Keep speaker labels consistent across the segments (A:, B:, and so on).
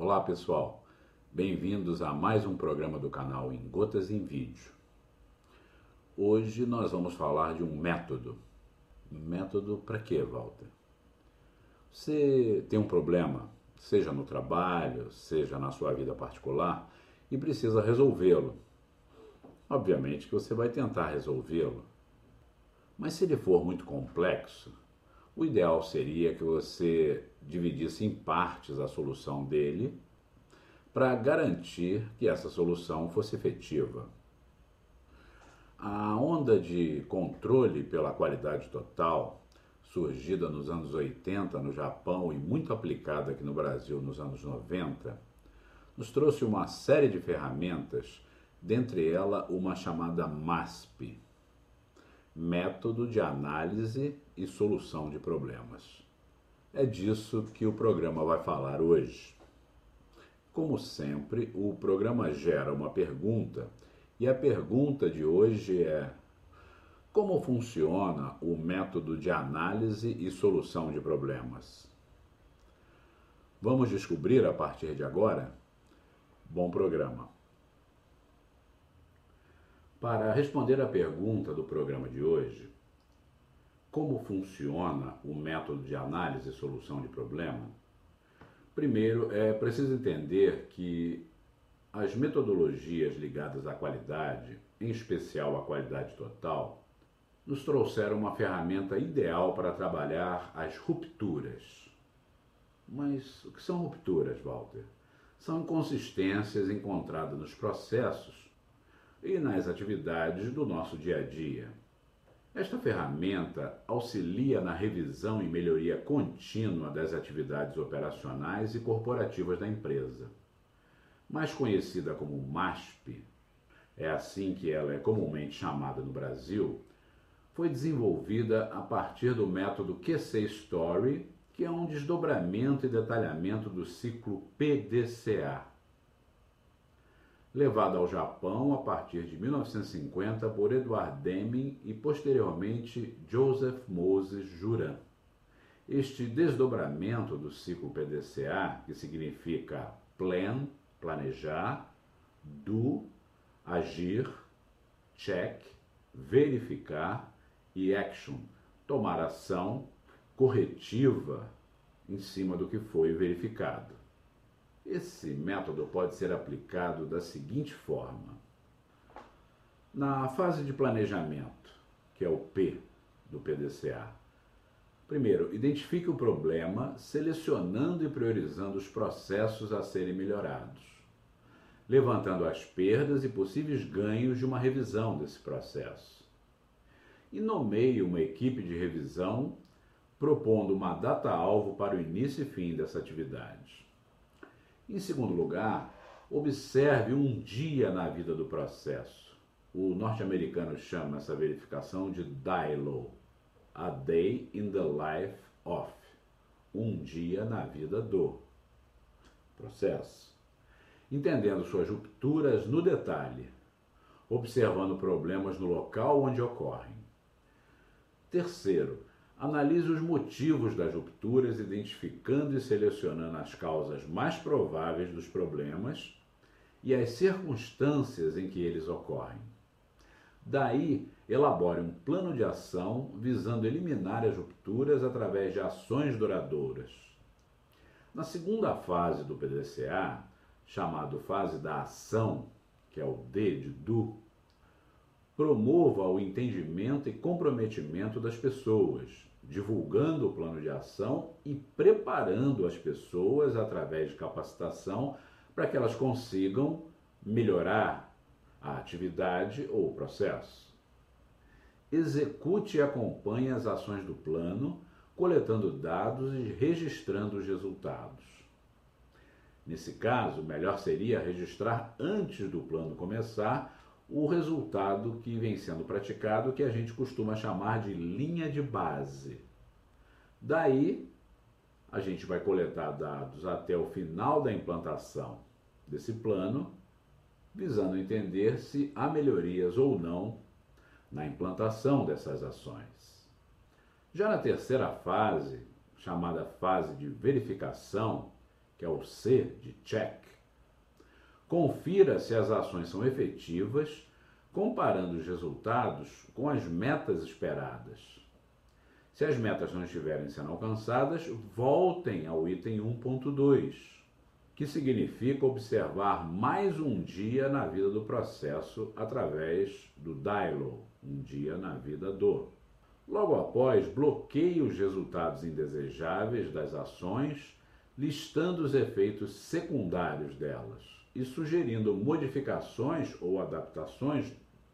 A: Olá pessoal, bem-vindos a mais um programa do canal Em Gotas em Vídeo. Hoje nós vamos falar de um método. Método para quê, Walter? Você tem um problema, seja no trabalho, seja na sua vida particular, e precisa resolvê-lo. Obviamente que você vai tentar resolvê-lo, mas se ele for muito complexo, o ideal seria que você dividisse em partes a solução dele para garantir que essa solução fosse efetiva. A onda de controle pela qualidade total, surgida nos anos 80 no Japão e muito aplicada aqui no Brasil nos anos 90, nos trouxe uma série de ferramentas, dentre elas uma chamada MASP Método de Análise e Solução de Problemas. É disso que o programa vai falar hoje. Como sempre, o programa gera uma pergunta e a pergunta de hoje é: como funciona o método de análise e solução de problemas? Vamos descobrir a partir de agora? Bom programa. Para responder à pergunta do programa de hoje, como funciona o método de análise e solução de problema? Primeiro, é preciso entender que as metodologias ligadas à qualidade, em especial à qualidade total, nos trouxeram uma ferramenta ideal para trabalhar as rupturas. Mas o que são rupturas, Walter? São inconsistências encontradas nos processos e nas atividades do nosso dia a dia. Esta ferramenta auxilia na revisão e melhoria contínua das atividades operacionais e corporativas da empresa mais conhecida como MASP, é assim que ela é comumente chamada no Brasil, foi desenvolvida a partir do método QC Story, que é um desdobramento e detalhamento do ciclo PDCA. Levado ao Japão a partir de 1950 por Edward Deming e posteriormente Joseph Moses Juran. Este desdobramento do ciclo PDCA, que significa Plan, planejar, do, agir, check, verificar e action, tomar ação corretiva em cima do que foi verificado. Esse método pode ser aplicado da seguinte forma: na fase de planejamento, que é o P do PDCA, Primeiro, identifique o problema, selecionando e priorizando os processos a serem melhorados, levantando as perdas e possíveis ganhos de uma revisão desse processo. E nomeie uma equipe de revisão, propondo uma data-alvo para o início e fim dessa atividade. Em segundo lugar, observe um dia na vida do processo. O norte-americano chama essa verificação de DILO a Day in the Life of. Um dia na vida do. Processo. Entendendo suas rupturas no detalhe, observando problemas no local onde ocorrem. Terceiro, analise os motivos das rupturas, identificando e selecionando as causas mais prováveis dos problemas e as circunstâncias em que eles ocorrem. Daí, elabore um plano de ação visando eliminar as rupturas através de ações duradouras. Na segunda fase do PDCA, chamado fase da ação, que é o D de do, promova o entendimento e comprometimento das pessoas, divulgando o plano de ação e preparando as pessoas através de capacitação para que elas consigam melhorar a atividade ou o processo. Execute e acompanhe as ações do plano, coletando dados e registrando os resultados. Nesse caso, melhor seria registrar antes do plano começar o resultado que vem sendo praticado, que a gente costuma chamar de linha de base. Daí, a gente vai coletar dados até o final da implantação desse plano visando entender se há melhorias ou não na implantação dessas ações. Já na terceira fase, chamada fase de verificação, que é o C de check. Confira se as ações são efetivas, comparando os resultados com as metas esperadas. Se as metas não estiverem sendo alcançadas, voltem ao item 1.2, que significa observar mais um dia na vida do processo através do DILO, um dia na vida do. Logo após, bloqueie os resultados indesejáveis das ações, listando os efeitos secundários delas e sugerindo modificações ou adaptações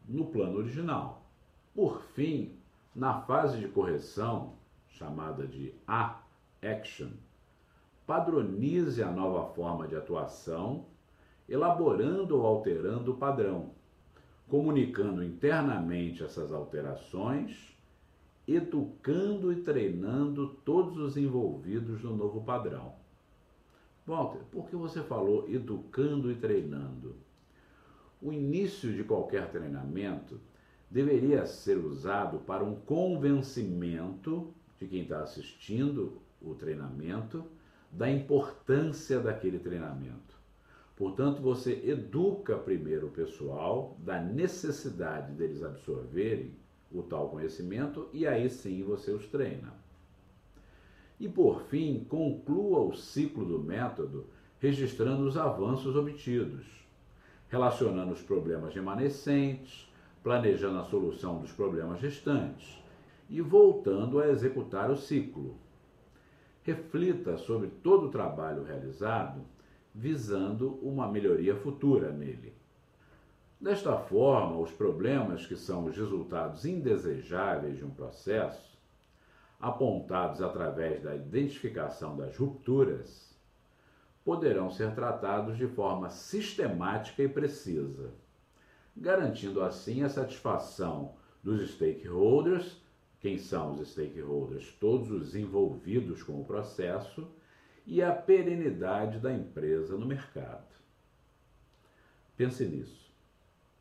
A: no plano original. Por fim, na fase de correção, chamada de A Action, padronize a nova forma de atuação, elaborando ou alterando o padrão, comunicando internamente essas alterações educando e treinando todos os envolvidos no novo padrão. Walter, por que você falou educando e treinando? O início de qualquer treinamento deveria ser usado para um convencimento de quem está assistindo o treinamento da importância daquele treinamento. Portanto, você educa primeiro o pessoal da necessidade deles absorverem o tal conhecimento e aí sim você os treina. E por fim, conclua o ciclo do método registrando os avanços obtidos, relacionando os problemas remanescentes, planejando a solução dos problemas restantes e voltando a executar o ciclo. Reflita sobre todo o trabalho realizado, visando uma melhoria futura nele. Desta forma, os problemas que são os resultados indesejáveis de um processo, apontados através da identificação das rupturas, poderão ser tratados de forma sistemática e precisa, garantindo assim a satisfação dos stakeholders, quem são os stakeholders? Todos os envolvidos com o processo, e a perenidade da empresa no mercado. Pense nisso.